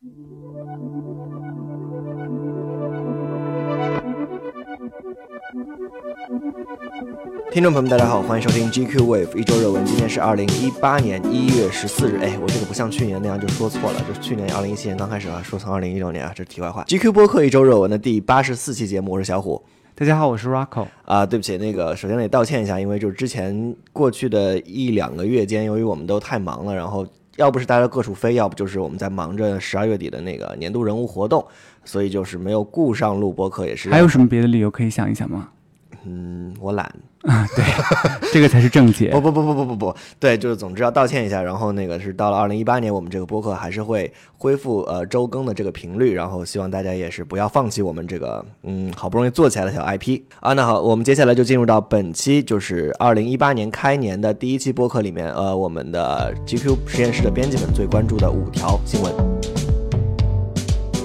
听众朋友们，大家好，欢迎收听 GQ Wave 一周热文。今天是二零一八年一月十四日。哎，我这个不像去年那样就说错了，就是去年二零一七年刚开始啊，说成二零一六年啊，这是题外话。GQ 播客一周热文的第八十四期节目，我是小虎。大家好，我是 Rocco。啊，对不起，那个首先得道歉一下，因为就是之前过去的一两个月间，由于我们都太忙了，然后要不是大家各处飞，要不就是我们在忙着十二月底的那个年度人物活动，所以就是没有顾上录播课，也是还有什么别的理由可以想一想吗？嗯，我懒。啊，对，这个才是正解。不不不不不不不，对，就是总之要道歉一下。然后那个是到了二零一八年，我们这个播客还是会恢复呃周更的这个频率。然后希望大家也是不要放弃我们这个嗯好不容易做起来的小 IP 啊。那好，我们接下来就进入到本期就是二零一八年开年的第一期播客里面，呃，我们的 GQ 实验室的编辑们最关注的五条新闻。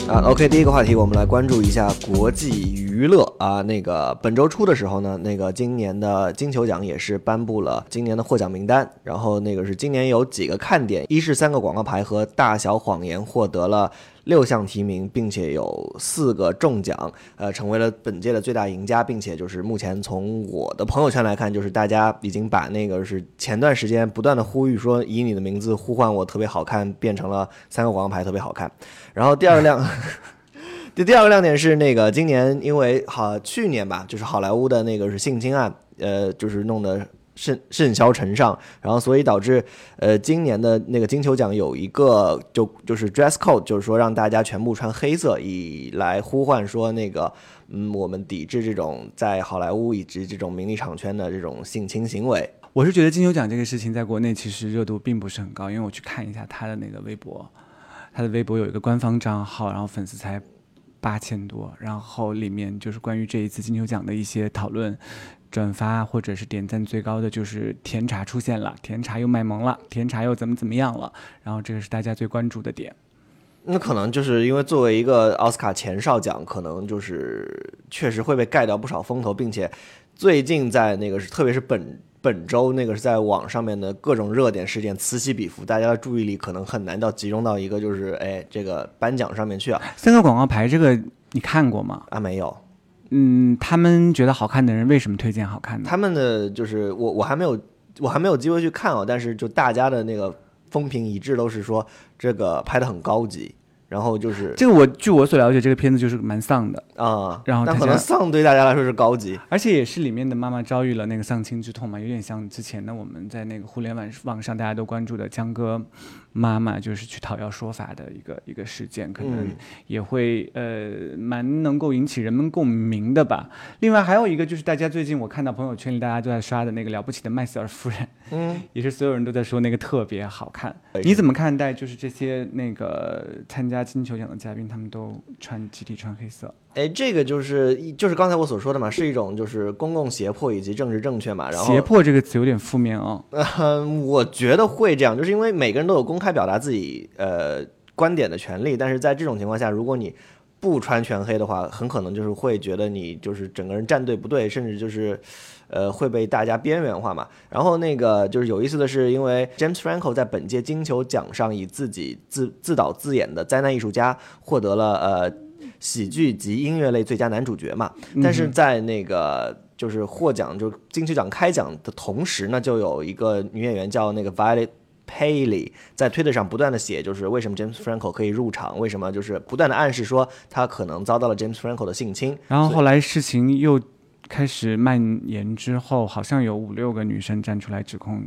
啊，OK，第一个话题，我们来关注一下国际娱乐啊。那个本周初的时候呢，那个今年的金球奖也是颁布了今年的获奖名单。然后那个是今年有几个看点，一是三个广告牌和大小谎言获得了。六项提名，并且有四个中奖，呃，成为了本届的最大赢家，并且就是目前从我的朋友圈来看，就是大家已经把那个是前段时间不断的呼吁说以你的名字呼唤我特别好看，变成了三个广告牌特别好看。然后第二辆，第第二个亮点是那个今年因为好去年吧，就是好莱坞的那个是性侵案，呃，就是弄得。甚甚嚣尘上，然后所以导致，呃，今年的那个金球奖有一个就就是 dress code，就是说让大家全部穿黑色，以来呼唤说那个，嗯，我们抵制这种在好莱坞以及这种名利场圈的这种性侵行为。我是觉得金球奖这个事情在国内其实热度并不是很高，因为我去看一下他的那个微博，他的微博有一个官方账号，然后粉丝才八千多，然后里面就是关于这一次金球奖的一些讨论。转发或者是点赞最高的就是甜茶出现了，甜茶又卖萌了，甜茶又怎么怎么样了？然后这个是大家最关注的点。那可能就是因为作为一个奥斯卡前哨奖，可能就是确实会被盖掉不少风头，并且最近在那个是特别是本本周那个是在网上面的各种热点事件此起彼伏，大家的注意力可能很难到集中到一个就是哎这个颁奖上面去啊。三个广告牌这个你看过吗？啊没有。嗯，他们觉得好看的人为什么推荐好看的？他们的就是我，我还没有，我还没有机会去看哦。但是就大家的那个风评一致都是说这个拍的很高级，然后就是这个我据我所了解，这个片子就是蛮丧的啊。然后但可能丧对大家来说是高级，而且也是里面的妈妈遭遇了那个丧亲之痛嘛，有点像之前的我们在那个互联网网上大家都关注的江歌。妈妈就是去讨要说法的一个一个事件，可能也会呃蛮能够引起人们共鸣的吧。另外还有一个就是大家最近我看到朋友圈里大家都在刷的那个了不起的麦瑟尔夫人，嗯，也是所有人都在说那个特别好看。你怎么看待就是这些那个参加金球奖的嘉宾他们都穿集体穿黑色？哎，这个就是就是刚才我所说的嘛，是一种就是公共胁迫以及政治正确嘛。然后胁迫这个词有点负面哦。嗯，我觉得会这样，就是因为每个人都有公开表达自己呃观点的权利，但是在这种情况下，如果你不穿全黑的话，很可能就是会觉得你就是整个人站队不对，甚至就是呃会被大家边缘化嘛。然后那个就是有意思的是，因为 James Franco 在本届金球奖上以自己自自导自演的灾难艺术家获得了呃。喜剧及音乐类最佳男主角嘛，但是在那个就是获奖就金曲奖开奖的同时呢，就有一个女演员叫那个 Violet Paley 在推特上不断的写，就是为什么 James Franco 可以入场，为什么就是不断的暗示说他可能遭到了 James Franco 的性侵。然后后来事情又开始蔓延之后，好像有五六个女生站出来指控。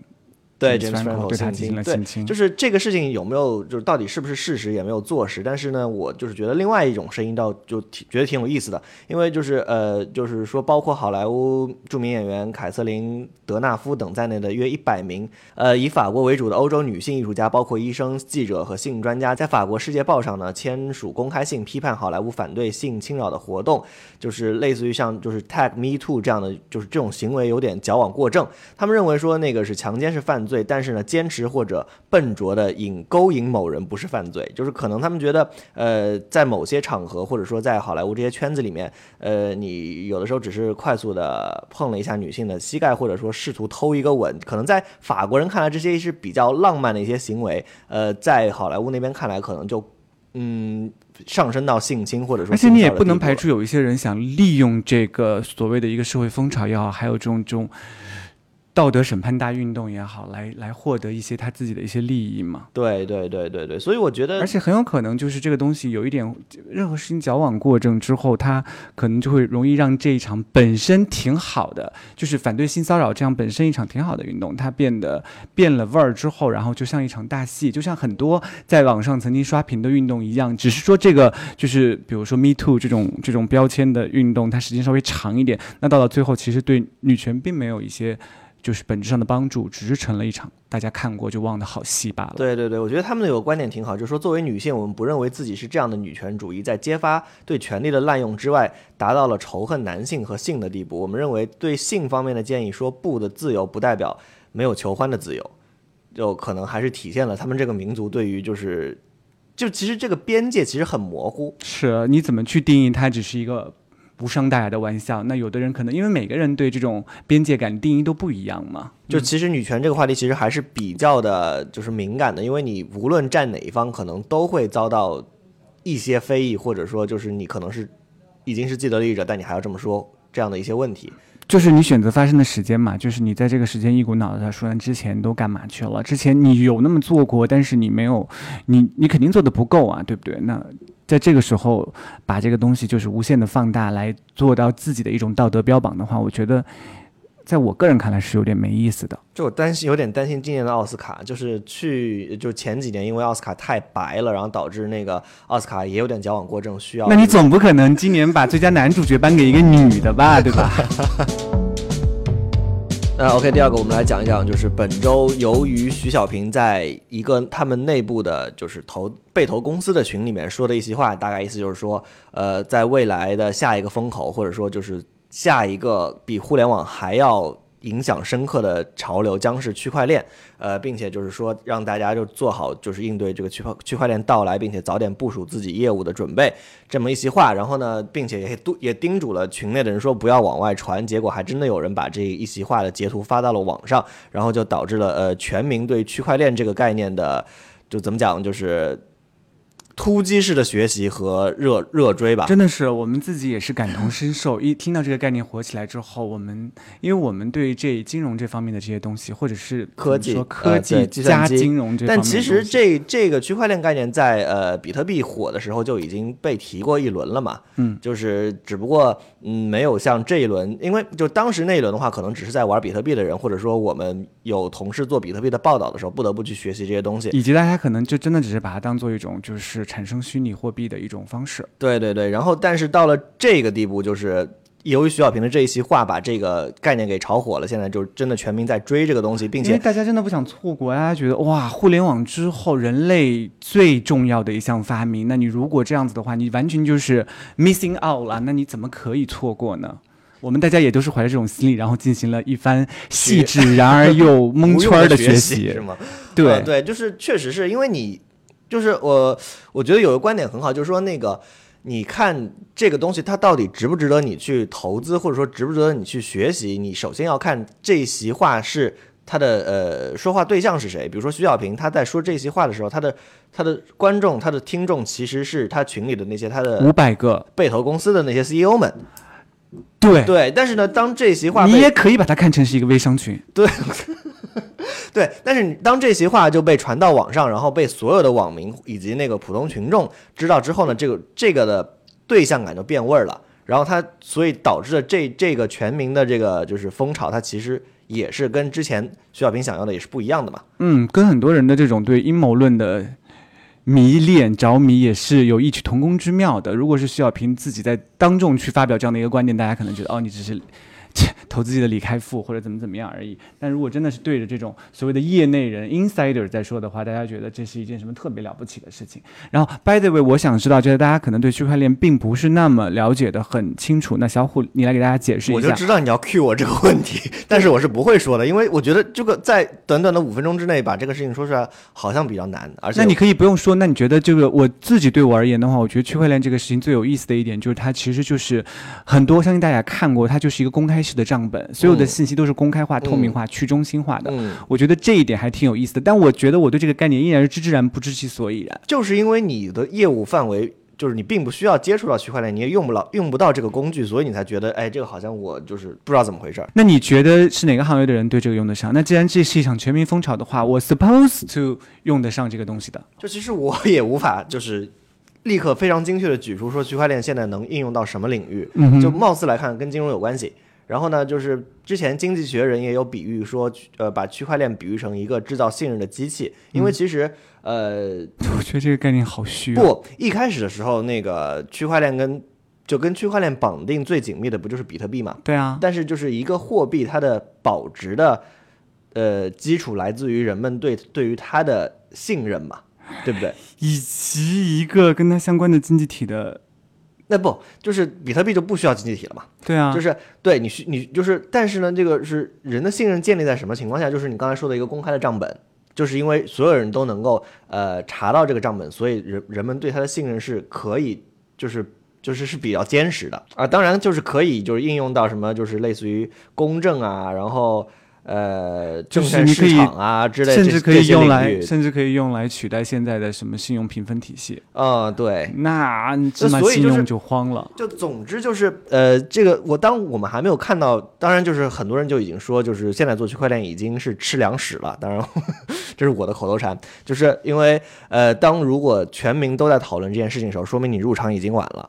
对，James Franco 对他进行了性侵，就是这个事情有没有，就是到底是不是事实，也没有坐实。但是呢，我就是觉得另外一种声音倒就挺觉得挺有意思的，因为就是呃，就是说包括好莱坞著名演员凯瑟琳·德纳夫等在内的约一百名呃以法国为主的欧洲女性艺术家，包括医生、记者和性专家，在法国《世界报》上呢签署公开信，批判好莱坞反对性侵扰的活动，就是类似于像就是 Tag Me Too 这样的，就是这种行为有点矫枉过正。他们认为说那个是强奸是犯。罪，但是呢，坚持或者笨拙的引勾引某人不是犯罪，就是可能他们觉得，呃，在某些场合或者说在好莱坞这些圈子里面，呃，你有的时候只是快速的碰了一下女性的膝盖，或者说试图偷一个吻，可能在法国人看来这些是比较浪漫的一些行为，呃，在好莱坞那边看来可能就。嗯上升到性侵或者说，而且你也不能排除有一些人想利用这个所谓的一个社会风潮也好，还有这种这种。道德审判大运动也好，来来获得一些他自己的一些利益嘛？对对对对对，所以我觉得，而且很有可能就是这个东西有一点，任何事情矫枉过正之后，它可能就会容易让这一场本身挺好的，就是反对性骚扰这样本身一场挺好的运动，它变得变了味儿之后，然后就像一场大戏，就像很多在网上曾经刷屏的运动一样，只是说这个就是比如说 Me Too 这种这种标签的运动，它时间稍微长一点，那到了最后，其实对女权并没有一些。就是本质上的帮助，只是成了一场大家看过就忘的好戏罢了。对对对，我觉得他们有个观点挺好，就是说作为女性，我们不认为自己是这样的女权主义，在揭发对权力的滥用之外，达到了仇恨男性和性的地步。我们认为对性方面的建议说不的自由，不代表没有求欢的自由，就可能还是体现了他们这个民族对于就是，就其实这个边界其实很模糊。是，你怎么去定义它只是一个？无伤大雅的玩笑，那有的人可能因为每个人对这种边界感定义都不一样嘛。就其实女权这个话题其实还是比较的，就是敏感的，因为你无论站哪一方，可能都会遭到一些非议，或者说就是你可能是已经是既得利益者，但你还要这么说这样的一些问题。就是你选择发生的时间嘛，就是你在这个时间一股脑的说，之前都干嘛去了？之前你有那么做过，但是你没有，你你肯定做的不够啊，对不对？那。在这个时候，把这个东西就是无限的放大，来做到自己的一种道德标榜的话，我觉得，在我个人看来是有点没意思的。就我担心，有点担心今年的奥斯卡，就是去就前几年因为奥斯卡太白了，然后导致那个奥斯卡也有点矫枉过正，需要。那你总不可能今年把最佳男主角颁给一个女的吧，对吧？那 OK，第二个我们来讲一讲，就是本周由于徐小平在一个他们内部的，就是投被投公司的群里面说的一席话，大概意思就是说，呃，在未来的下一个风口，或者说就是下一个比互联网还要。影响深刻的潮流将是区块链，呃，并且就是说让大家就做好就是应对这个区块区块链到来，并且早点部署自己业务的准备，这么一席话。然后呢，并且也都也叮嘱了群内的人说不要往外传。结果还真的有人把这一席话的截图发到了网上，然后就导致了呃全民对区块链这个概念的就怎么讲就是。突击式的学习和热热追吧，真的是我们自己也是感同身受。一听到这个概念火起来之后，我们因为我们对这金融这方面的这些东西，或者是科技、科技加金融这，但其实这这个区块链概念在呃比特币火的时候就已经被提过一轮了嘛。嗯，就是只不过嗯没有像这一轮，因为就当时那一轮的话，可能只是在玩比特币的人，或者说我们有同事做比特币的报道的时候，不得不去学习这些东西，以及大家可能就真的只是把它当做一种就是。产生虚拟货币的一种方式，对对对，然后但是到了这个地步，就是由于徐小平的这一席话，把这个概念给炒火了。现在就真的全民在追这个东西，并且大家真的不想错过，大家觉得哇，互联网之后人类最重要的一项发明，那你如果这样子的话，你完全就是 missing out 了，那你怎么可以错过呢？我们大家也都是怀着这种心理，然后进行了一番细致然而又 蒙圈的学习，是吗？对对，就是确实是因为你。就是我，我觉得有个观点很好，就是说那个，你看这个东西它到底值不值得你去投资，或者说值不值得你去学习？你首先要看这席话是他的呃说话对象是谁。比如说徐小平他在说这席话的时候，他的他的观众、他的听众其实是他群里的那些他的五百个被投公司的那些 CEO 们。对对，但是呢，当这席话你也可以把它看成是一个微商群。对。对，但是当这席话就被传到网上，然后被所有的网民以及那个普通群众知道之后呢，这个这个的对象感就变味儿了。然后他所以导致的这这个全民的这个就是风潮，它其实也是跟之前徐小平想要的也是不一样的嘛。嗯，跟很多人的这种对阴谋论的迷恋着迷也是有异曲同工之妙的。如果是徐小平自己在当众去发表这样的一个观点，大家可能觉得哦，你只是。投自己的李开复或者怎么怎么样而已，但如果真的是对着这种所谓的业内人 insider 在说的话，大家觉得这是一件什么特别了不起的事情？然后 by the way，我想知道，就是大家可能对区块链并不是那么了解的很清楚，那小虎你来给大家解释一下。我就知道你要 cue 我这个问题，但是我是不会说的，因为我觉得这个在短短的五分钟之内把这个事情说出来好像比较难，而且那你可以不用说，那你觉得这个我自己对我而言的话，我觉得区块链这个事情最有意思的一点就是它其实就是很多相信大家看过，它就是一个公开式的账。本，所有的信息都是公开化、嗯透明化、去中心化的。嗯，我觉得这一点还挺有意思的，但我觉得我对这个概念依然是知之然不知其所以然。就是因为你的业务范围。就是你并不需要接触到区块链，你也用不了用不到这个工具，所以你才觉得，哎，这个好像我就是不知道怎么回事儿。那你觉得是哪个行业的人对这个用得上？那既然这是一场全民风潮的话，我 supposed to 用得上这个东西的。就其实我也无法就是立刻非常精确的举出说区块链现在能应用到什么领域，嗯就貌似来看跟金融有关系。然后呢，就是之前经济学人也有比喻说，呃，把区块链比喻成一个制造信任的机器，因为其实，呃，我觉得这个概念好虚、啊。不，一开始的时候，那个区块链跟就跟区块链绑定最紧密的不就是比特币嘛？对啊，但是就是一个货币它的保值的呃基础来自于人们对对于它的信任嘛，对不对？以及一个跟它相关的经济体的，那不就是比特币就不需要经济体了嘛？对啊，就是对你需你就是，但是呢，这个是人的信任建立在什么情况下？就是你刚才说的一个公开的账本，就是因为所有人都能够呃查到这个账本，所以人人们对他的信任是可以就是。就是是比较坚实的啊，当然就是可以就是应用到什么，就是类似于公证啊，然后呃证券市场啊之类这，甚至可以用来，域甚至可以用来取代现在的什么信用评分体系。啊、对，那芝麻信用就慌了。就总之就是，呃，这个我当我们还没有看到，当然就是很多人就已经说，就是现在做区块链已经是吃粮食了。当然，这是我的口头禅，就是因为呃，当如果全民都在讨论这件事情的时候，说明你入场已经晚了。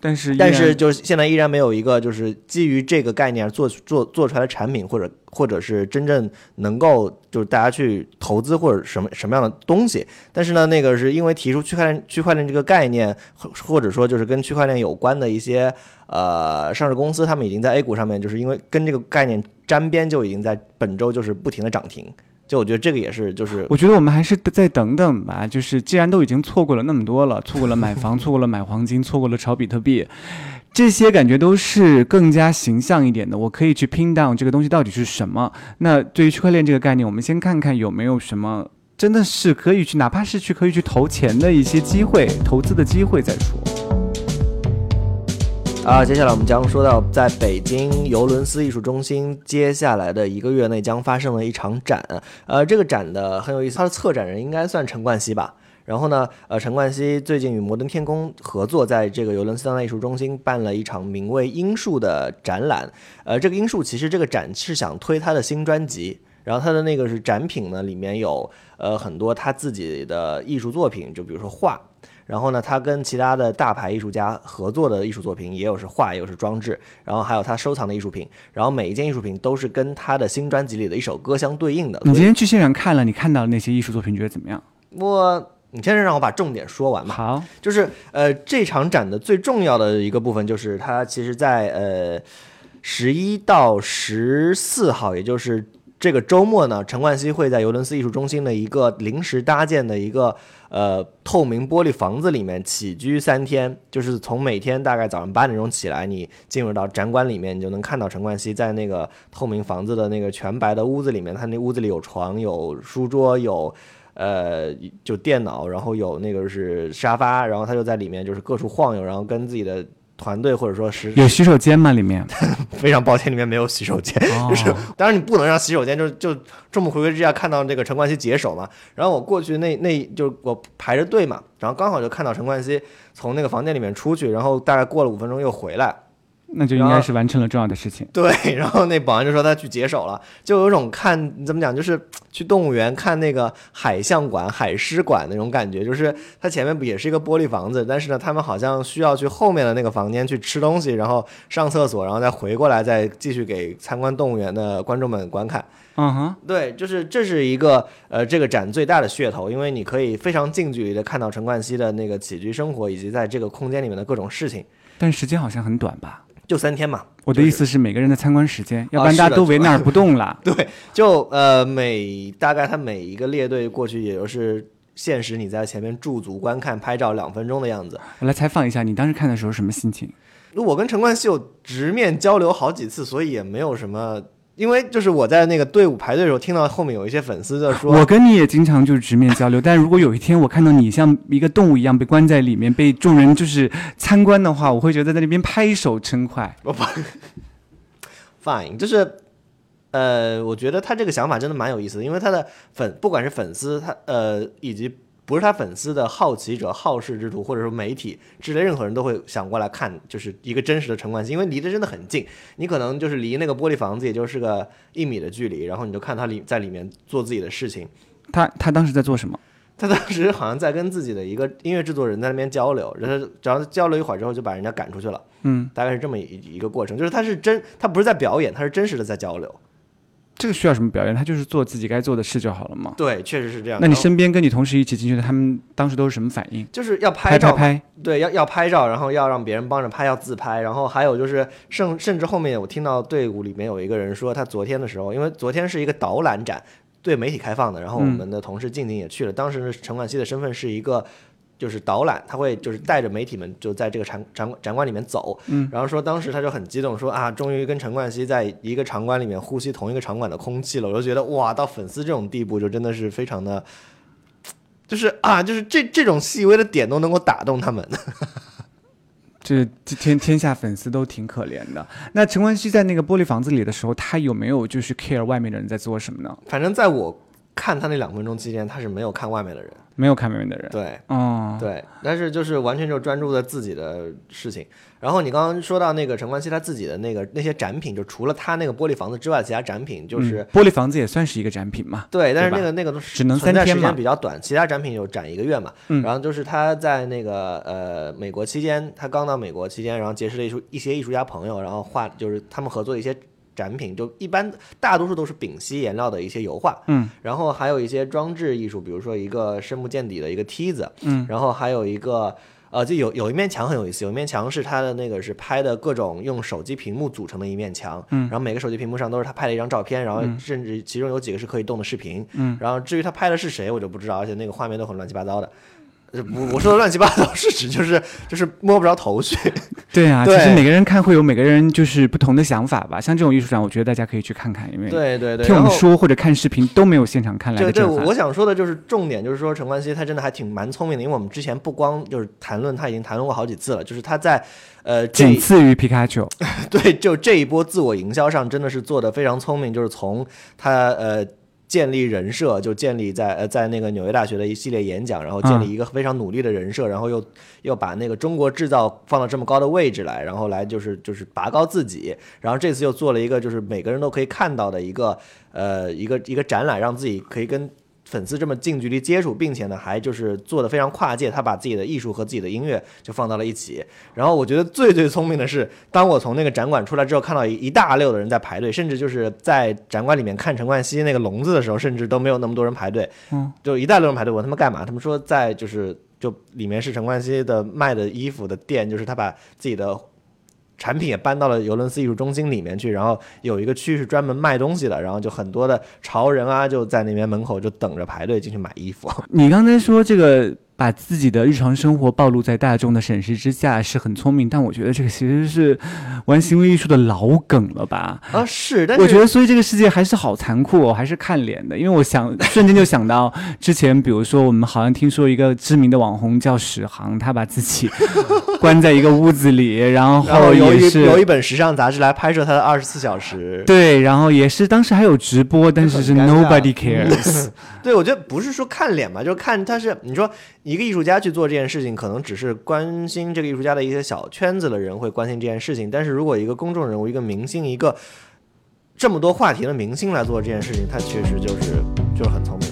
但是但是就是现在依然没有一个就是基于这个概念做做做出来的产品，或者或者是真正能够就是大家去投资或者什么什么样的东西。但是呢，那个是因为提出区块链区块链这个概念，或或者说就是跟区块链有关的一些呃上市公司，他们已经在 A 股上面就是因为跟这个概念沾边，就已经在本周就是不停的涨停。就我觉得这个也是就是我觉得我们还是再等等吧。就是既然都已经错过了那么多了，错过了买房，错过了买黄金，错过了炒比特币，这些感觉都是更加形象一点的。我可以去 pin down 这个东西到底是什么。那对于区块链这个概念，我们先看看有没有什么真的是可以去，哪怕是去可以去投钱的一些机会，投资的机会再说。啊，接下来我们将说到在北京尤伦斯艺术中心，接下来的一个月内将发生的一场展。呃，这个展的很有意思，它的策展人应该算陈冠希吧。然后呢，呃，陈冠希最近与摩登天空合作，在这个尤伦斯当代艺术中心办了一场名为《樱树》的展览。呃，这个樱树其实这个展是想推他的新专辑，然后他的那个是展品呢，里面有呃很多他自己的艺术作品，就比如说画。然后呢，他跟其他的大牌艺术家合作的艺术作品，也有是画，也有是装置，然后还有他收藏的艺术品，然后每一件艺术品都是跟他的新专辑里的一首歌相对应的。你今天去现场看了，你看到的那些艺术作品，觉得怎么样？我，你先让我把重点说完吧。好，就是呃，这场展的最重要的一个部分就是它其实在呃十一到十四号，也就是这个周末呢，陈冠希会在尤伦斯艺术中心的一个临时搭建的一个呃透明玻璃房子里面起居三天，就是从每天大概早上八点钟起来，你进入到展馆里面，你就能看到陈冠希在那个透明房子的那个全白的屋子里面，他那屋子里有床、有书桌、有。呃，就电脑，然后有那个是沙发，然后他就在里面就是各处晃悠，然后跟自己的团队或者说是有洗手间吗？里面？非常抱歉，里面没有洗手间，就是哦当然你不能让洗手间就就众目睽睽之下看到这个陈冠希解手嘛。然后我过去那那就我排着队嘛，然后刚好就看到陈冠希从那个房间里面出去，然后大概过了五分钟又回来，那就应该是完成了重要的事情。对，然后那保安就说他去解手了，就有种看怎么讲，就是去动物园看那个海象馆、海狮馆那种感觉，就是它前面不也是一个玻璃房子，但是呢，他们好像需要去后面的那个房间去吃东西，然后上厕所，然后再回过来，再继续给参观动物园的观众们观看。嗯哼，对，就是这是一个呃这个展最大的噱头，因为你可以非常近距离的看到陈冠希的那个起居生活，以及在这个空间里面的各种事情。但时间好像很短吧？就三天嘛，我的意思是每个人的参观时间，要不然大家都围那儿不动了。对，就呃每大概他每一个列队过去，也就是限时你在前面驻足观看、拍照两分钟的样子。我来采访一下，你当时看的时候什么心情？我跟陈冠希有直面交流好几次，所以也没有什么。因为就是我在那个队伍排队的时候，听到后面有一些粉丝在说，我跟你也经常就是直面交流，但如果有一天我看到你像一个动物一样被关在里面，被众人就是参观的话，我会觉得在那边拍手称快。我不，fine，就是呃，我觉得他这个想法真的蛮有意思的，因为他的粉不管是粉丝他呃以及不是他粉丝的好奇者、好事之徒，或者说媒体之类，任何人都会想过来看，就是一个真实的陈冠希，因为离得真的很近，你可能就是离那个玻璃房子也就是个一米的距离，然后你就看他里在里面做自己的事情。他他当时在做什么？他当时好像在跟自己的一个音乐制作人在那边交流，然后只要交流一会儿之后就把人家赶出去了，嗯，大概是这么一一个过程，就是他是真，他不是在表演，他是真实的在交流。这个需要什么表演？他就是做自己该做的事就好了嘛。对，确实是这样。那你身边跟你同事一起进去的，他们当时都是什么反应？就是要拍拍照嘛，拍，对，要要拍照，然后要让别人帮着拍，要自拍，然后还有就是甚甚至后面我听到队伍里面有一个人说，他昨天的时候，因为昨天是一个导览展，对媒体开放的，然后我嗯们的同事静静也去了，当时陈冠希的身份是一个。就是导览，他会就是带着媒体们就在这个展展展馆里面走，嗯，然后说当时他就很激动，说啊，终于跟陈冠希在一个场馆里面呼吸同一个场馆的空气了，我就觉得哇，到粉丝这种地步，就真的是非常的，就是啊，就是这这种细微的点都能够打动他们。这这天天下粉丝都挺可怜的。那陈冠希在那个玻璃房子里的时候，他有没有就是 care 外面的人在做什么呢？反正在我看他那两分钟期间，他是没有看外面的人，没有看外面的人。对哦，对，但是就是完全就专注在自己的事情。然后你刚刚说到那个陈冠希他自己的那个那些展品，就除了他那个玻璃房子之外，其他展品就是、嗯玻璃房子也算是一个展品嘛。对，但是那个那个都是只能三天嘛间比较短，其他展品有展一个月嘛。嗯然后就是他在那个呃美国期间，他刚到美国期间，然后结识了一术一些艺术家朋友，然后画就是他们合作的一些展品，就一般大多数都是丙烯颜料的一些油画。嗯，然后还有一些装置艺术，比如说一个深不见底的一个梯子。嗯，然后还有一个。呃，就有有一面墙很有意思，有一面墙是他的那个是拍的各种用手机屏幕组成的一面墙，嗯然后每个手机屏幕上都是他拍的一张照片，然后嗯甚至其中有几个是可以动的视频，嗯，然后至于他拍的是谁，我就不知道，而且那个画面都很乱七八糟的。呃不，我说的乱七八糟是指就是就是摸不着头绪。对啊，对其实每个人看会有每个人就是不同的想法吧。像这种艺术展，我觉得大家可以去看看，因为对对对，听我们说或者看视频都没有现场看来对对，的震撼。我我想说的就是重点，就是说陈冠希他真的还挺蛮聪明的，因为我们之前不光就是谈论他已经谈论过好几次了，就是他在呃仅次于皮卡丘。对就这一波自我营销上真的是做的非常聪明，就是从他呃。建立人设就建立在呃在那个纽约大学的一系列演讲，然后建立一个非常努力的人设，然后又又把那个中国制造放到这么高的位置来，然后来就是就是拔高自己，然后这次又做了一个就是每个人都可以看到的一个呃一个一个展览，让自己可以跟粉丝这么近距离接触，并且呢还就是做的非常跨界，他把自己的艺术和自己的音乐就放到了一起。然后我觉得最最聪明的是，当我从那个展馆出来之后，看到一一大溜的人在排队，甚至就是在展馆里面看陈冠希那个笼子的时候，甚至都没有那么多人排队，嗯，就一大溜人排队。我问他们干嘛？他们说在就是就里面是陈冠希的卖的衣服的店，就是他把自己的。产品也搬到了尤伦斯艺术中心里面去，然后有一个区是专门卖东西的，然后就很多的潮人啊就在那边门口就等着排队进去买衣服。你刚才说这个把自己的日常生活暴露在大众的审视之下是很聪明，但我觉得这个其实是玩行为艺术的老梗了吧？啊，是，但是我觉得，所以这个世界还是好残酷哦，还是看脸的。因为我想瞬间就想到之前，比如说我们好像听说一个知名的网红叫史航，他把自己 关在一个屋子里，然然后后有一也是有一本时尚杂志来拍摄他的二十四小时。对，然后也是当时还有直播，但是是 nobody cares。对，我觉得不是说看脸嘛，就是看他是你说一个艺术家去做这件事情，可能只是关心这个艺术家的一些小圈子的人会关心这件事情，但是如果一个公众人物、一个明星、一个这么多话题的明星来做这件事情，他确实就是就是很聪明，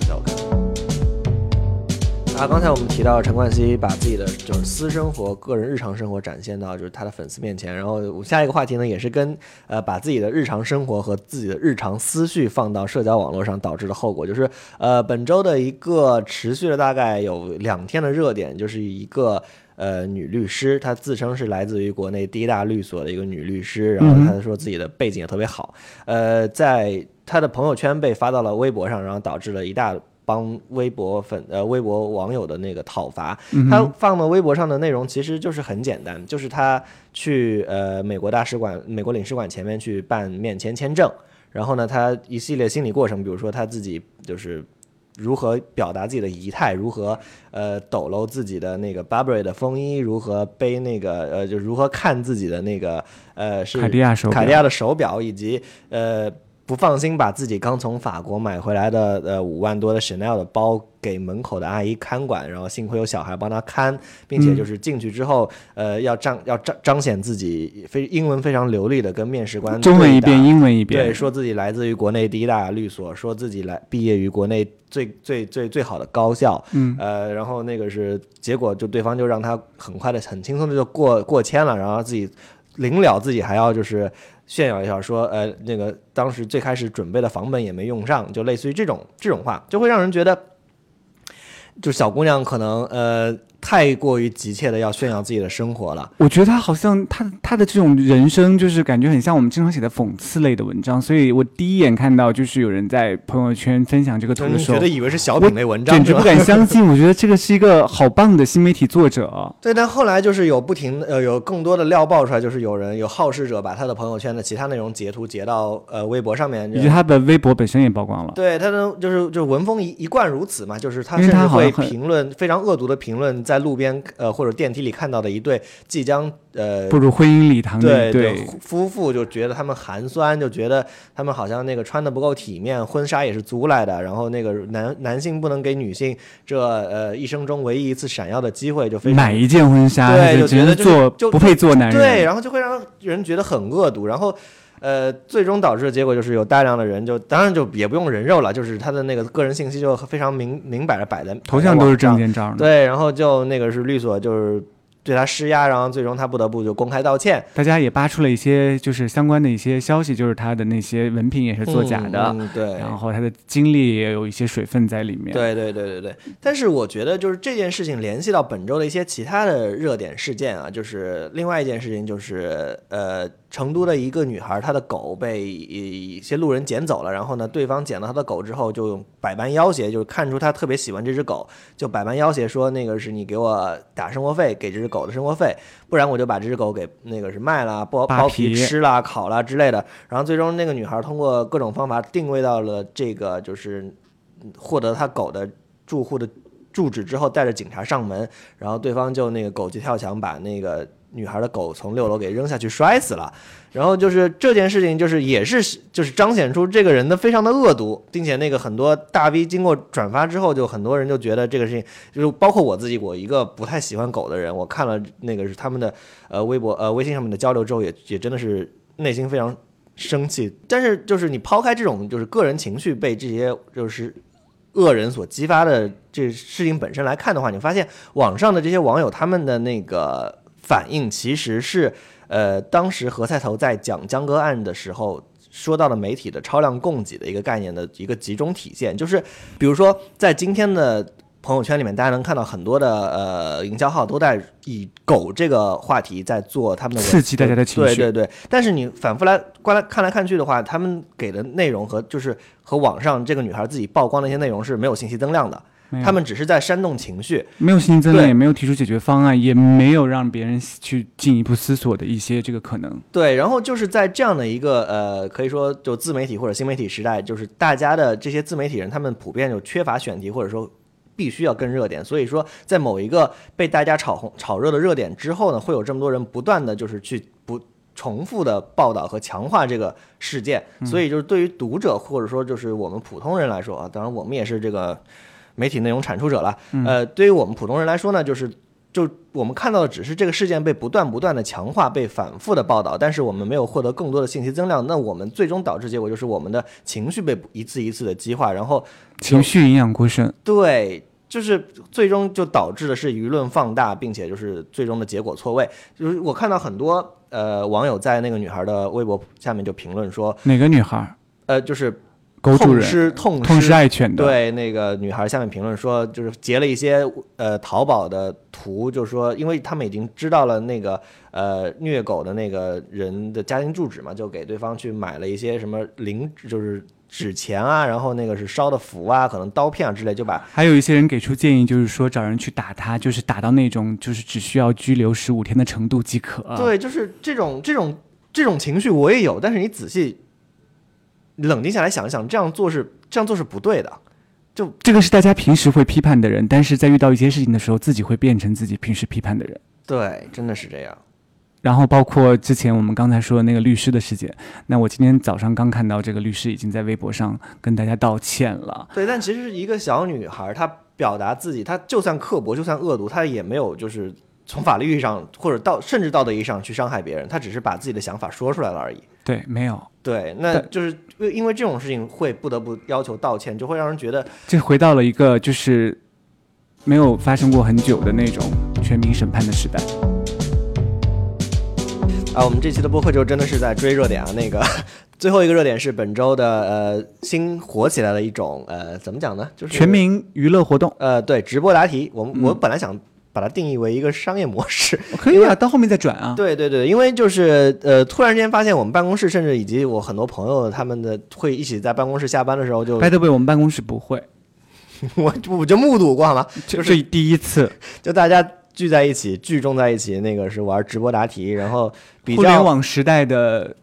啊，刚才我们提到陈冠希把自己的就是私生活、个人日常生活展现到就是他的粉丝面前，然后我下一个话题呢，也是跟呃把自己的日常生活和自己的日常思绪放到社交网络上导致的后果，就是呃本周的一个持续了大概有两天的热点，就是一个。呃，女律师，她自称是来自于国内第一大律所的一个女律师，然后她说自己的背景也特别好，呃，在她的朋友圈被发到了微博上，然后导致了一大帮微博粉呃微博网友的那个讨伐。他放到微博上的内容其实就是很简单，就是他去呃美国大使馆、美国领事馆前面去办免签签证，然后呢，他一系列心理过程，比如说他自己就是。如何表达自己的仪态，如何呃抖搂自己的那个 Burberry 的风衣，如何背那个呃，就如何看自己的那个呃是卡地亚手表卡地亚的手表，以及呃不放心把自己刚从法国买回来的呃五万多的 Chanel 的包给门口的阿姨看管，然后幸亏有小孩帮他看，并且就是进去之后，呃要彰要彰彰显自己非英文非常流利的跟面试官中文一遍，英文一遍，对，说自己来自于国内第一大律所，说自己来毕业于国内最最最最好的高校，嗯，呃，然后那个是结果，就对方就让他很快的、很轻松的就过过签了，然后自己临了自己还要就是炫耀一下，说呃那个当时最开始准备的房本也没用上，就类似于这种这种话，就会让人觉得，就小姑娘可能呃太过于急切的要炫耀自己的生活了。我觉得他好像他他的这种人生，就是感觉很像我们经常写的讽刺类的文章，所以我第一眼看到就是有人在朋友圈分享这个图的时候觉得，以为是小品类文章，简直不敢相信。我觉得这个是一个好棒的新媒体作者，对，但后来就是有不停呃有更多的料爆出来，就是有人有好事者把他的朋友圈的其他内容截图截到呃微博上面，以及他的微博本身也曝光了。对他的就是就是文风一一贯如此嘛，就是他甚至会评论非常恶毒的评论，在路边呃或者电梯里看到的一对即将呃步入婚姻礼堂的对一对，夫妇，就觉得他们寒酸，就觉得他们好像那个穿的不够体面，婚纱也是租来的，然后那个男男性不能给女性这呃一生中唯一一次闪耀的机会，就非常买一件婚纱，对，就觉得就是做就不配做男人。对，然后就会让人觉得很恶毒，然后。呃，最终导致的结果就是有大量的人就，当然就也不用人肉了，就是他的那个个人信息就非常明明摆着摆在头像都是证证件照。对，然后就那个是律所就是对他施压，然后最终他不得不就公开道歉，大家也扒出了一些就是相关的一些消息，就是他的那些文凭也是作假的，嗯嗯对，然后他的经历也有一些水分在里面。对对对对对，但是我觉得就是这件事情联系到本周的一些其他的热点事件啊，就是另外一件事情就是呃，成都的一个女孩，她的狗被一些路人捡走了，然后呢，对方捡到她的狗之后，就百般要挟，就是看出她特别喜欢这只狗，就百般要挟说那个是你给我打生活费，给这只狗的生活费，不然我就把这只狗给那个是卖了，剥剥皮皮吃了、烤了之类的。然后最终那个女孩通过各种方法定位到了这个就是获得她狗的住户的住址之后，带着警察上门，然后对方就那个狗急跳墙，把那个女孩的狗从六楼给扔下去摔死了。然后就是这件事情，就是也是就是彰显出这个人的非常的恶毒，并且那个很多大 V 经过转发之后，就很多人就觉得这个事情，就是包括我自己，我一个不太喜欢狗的人，我看了那个是他们的呃微博呃微信上面的交流之后也，也真的是内心非常生气。但是就是你抛开这种就是个人情绪被这些就是恶人所激发的这事情本身来看的话，你发现网上的这些网友他们的那个反应其实是，呃，当时何菜头在讲江歌案的时候。说到了媒体的超量供给的一个概念的一个集中体现，就是比如说在今天的朋友圈里面，大家能看到很多的呃营销号都在以狗这个话题在做他们的文刺激大家的情绪。对对对，但是你反复来观来看来看去的话，他们给的内容和就是和网上这个女孩自己曝光的一些内容是没有信息增量的，他们只是在煽动情绪。没有新增量，对也没有提出解决方案，也没有让别人去进一步思索的一些这个可能。对，然后就是在这样的一个呃，可以说就自媒体或者新媒体时代，就是大家的这些自媒体人，他们普遍就缺乏选题，或者说必须要跟热点。所以说，在某一个被大家炒红、炒热的热点之后呢，会有这么多人不断的就是去不重复的报道和强化这个事件。所以就是对于读者或者说就是我们普通人来说啊，当然我们也是这个媒体内容产出者了。呃，对于我们普通人来说呢，就是。就我们看到的只是这个事件被不断不断的强化，被反复的报道，但是我们没有获得更多的信息增量。那我们最终导致结果就是我们的情绪被一次一次的激化，然后情绪营养过剩，对，就是最终就导致的是舆论放大，并且就是最终的结果错位。就是我看到很多呃网友在那个女孩的微博下面就评论说，哪个女孩？呃，就是痛失痛失爱犬的，对，那个女孩下面评论说，就是截了一些呃淘宝的图，就是说，因为他们已经知道了那个呃虐狗的那个人的家庭住址嘛，就给对方去买了一些什么零，就是纸钱啊，然后那个是烧的符啊，可能刀片啊之类，就把还有一些人给出建议，就是说找人去打他，就是打到那种就是只需要拘留十五天的程度即可。，对，就是这种这种这种情绪我也有，但是你仔细冷静下来想一想，这样做是这样做是不对的。就这个是大家平时会批判的人，但是在遇到一些事情的时候，自己会变成自己平时批判的人。对，真的是这样。然后包括之前我们刚才说的那个律师的事件，那我今天早上刚看到这个律师已经在微博上跟大家道歉了。对，但其实一个小女孩，她表达自己，她就算刻薄，就算恶毒，她也没有就是从法律意义上或者道甚至道德意义上去伤害别人，她只是把自己的想法说出来了而已。对，没有。对，那就是因因为这种事情会不得不要求道歉，就会让人觉得这回到了一个就是没有发生过很久的那种全民审判的时代。啊，我们这期的播客就真的是在追热点啊。那个最后一个热点是本周的呃新火起来的一种呃怎么讲呢？就是全民娱乐活动呃对直播答题。我们、嗯我本来想把它定义为一个商业模式，可以啊，到后面再转啊。对对对，因为就是呃突然间发现我们办公室，甚至以及我很多朋友他们的会一起在办公室下班的时候就 By the way，我们办公室不会，我我就目睹过好吗？就是第一次，就大家聚在一起，聚众在一起，那个是玩直播答题，然后比互联较网时代的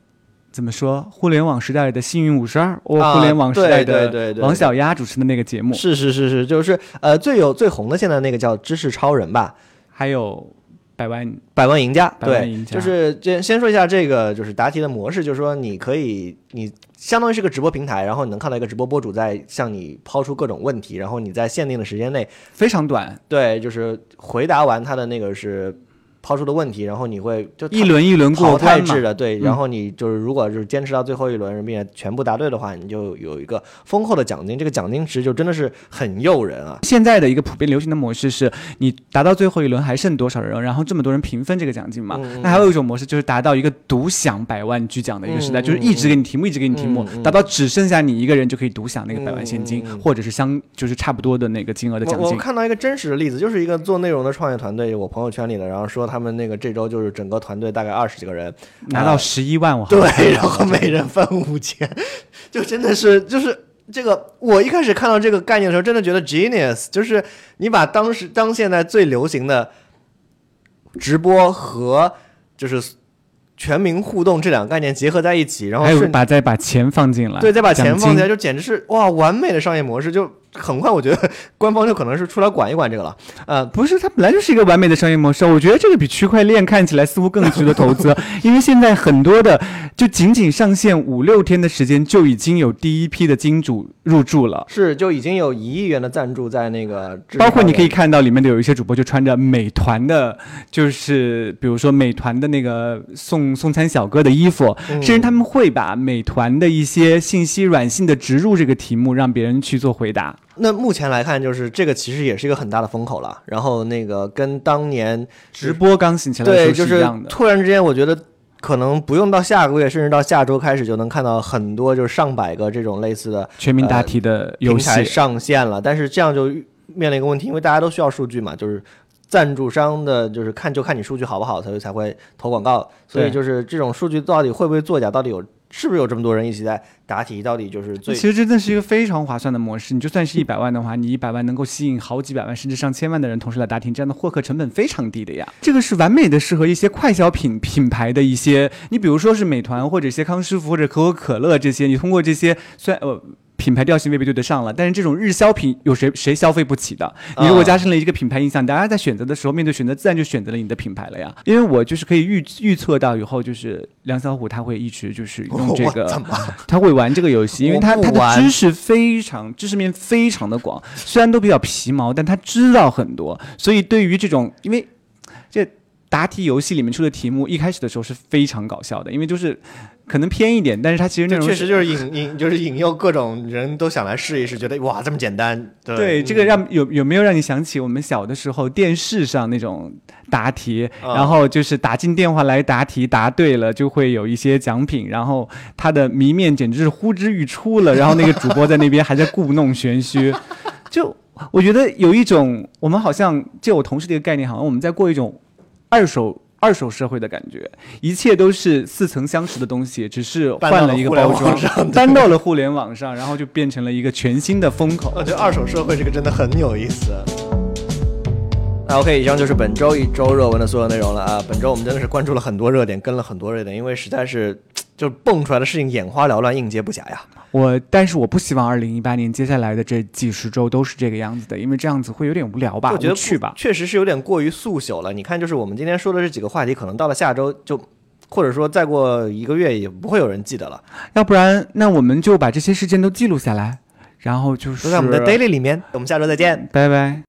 怎么说？互联网时代的幸运五十二，互联网时代的王小丫主持的那个节目，是是是是，就是呃最有最红的现在那个叫知识超人吧，还有百万百万赢家，对，百万赢家就是先先说一下这个就是答题的模式，就是说你可以你相当于是个直播平台，然后你能看到一个直播博主在向你抛出各种问题，然后你在限定的时间内，非常短，对，就是回答完他的那个是抛出的问题，然后你会就一轮一轮过淘汰制。的，对，嗯然后你就是如果就是坚持到最后一轮，并且全部答对的话，你就有一个丰厚的奖金，这个奖金值就真的是很诱人啊。现在的一个普遍流行的模式是，你达到最后一轮还剩多少人，然后这么多人平分这个奖金嘛。那还有一种模式就是达到一个独享百万巨奖的一个时代，嗯就是一直给你题目，一直给你题目，达到只剩下你一个人就可以独享那个百万现金，或者是相就是差不多的那个金额的奖金。我我看到一个真实的例子，就是一个做内容的创业团队，我朋友圈里的，然后说他们那个这周就是整个团队大概二十几个人，拿到十一万，我对，然后每人分五千，就真的是就是这个，我一开始看到这个概念的时候，真的觉得 genius，就是你把当时当现在最流行的直播和就是全民互动这两个概念结合在一起，然后还有把再把钱放进来，对再把钱放进来，就简直是哇完美的商业模式，就很快我觉得官方就可能是出来管一管这个了，呃，不是，它本来就是一个完美的商业模式。我觉得这个比区块链看起来似乎更值得投资，因为现在很多的就仅仅上线五六天的时间，就已经有第一批的金主入驻了。是就已经有一亿元的赞助在那个，包括你可以看到里面的有一些主播就穿着美团的，就是比如说美团的那个送送餐小哥的衣服，嗯甚至他们会把美团的一些信息软性的植入这个题目，让别人去做回答。那目前来看，就是这个其实也是一个很大的风口了。然后那个跟当年直播刚兴起来的对，时就是一样的。突然之间，我觉得可能不用到下个月，甚至到下周开始，就能看到很多就是上百个这种类似的全民答题的游戏上线了。但是这样就面临一个问题，因为大家都需要数据嘛，就是。赞助商的就是看就看你数据好不好，才才会投广告，所以就是这种数据到底会不会作假，到底有是不是有这么多人一起在答题，到底就是最其实真的是一个非常划算的模式。你就算是一百万的话，你一百万能够吸引好几百万甚至上千万的人同时来答题，这样的获客成本非常低的呀。这个是完美的适合一些快消品品牌的一些，你比如说是美团或者一些康师傅或者可口可乐这些，你通过这些虽然呃。品牌调性未必对得上了，但是这种日销品有谁谁消费不起的？你如果加深了一个品牌印象，大家在选择的时候，面对选择自然就选择了你的品牌了呀。因为我就是可以预预测到以后，就是梁小虎他会一直就是用这个 他会玩这个游戏，因为他他的知识非常知识面非常的广，虽然都比较皮毛，但他知道很多，所以对于这种因为这答题游戏里面出的题目，一开始的时候是非常搞笑的，因为就是可能偏一点，但是它其实内容确实就是引引就是引诱各种人都想来试一试，觉得哇这么简单。对对，这个让有有没有让你想起我们小的时候电视上那种答题，啊然后就是打进电话来答题，答对了就会有一些奖品，然后他的谜面简直是呼之欲出了，然后那个主播在那边还在故弄玄虚，就我觉得有一种我们好像就我同事的一个概念，好像我们在过一种二手。二手社会的感觉，一切都是似曾相识的东西，只是换了一个互联网包装上，搬到了互联网上，然后就变成了一个全新的风口。我觉得二手社会这个真的很有意思。那 OK，以上就是本周一周热文的所有内容了啊！本周我们真的是关注了很多热点，跟了很多热点，因为实在是就蹦出来的事情眼花缭乱，应接不暇呀。我但是我不希望二零一八年接下来的这几十周都是这个样子的，因为这样子会有点无聊吧？我觉得去吧。确实是有点过于速朽了。你看，就是我们今天说的这几个话题，可能到了下周就，或者说再过一个月，也不会有人记得了。要不然，那我们就把这些事件都记录下来，然后就是都在我们的 daily 里面。我们下周再见。拜拜。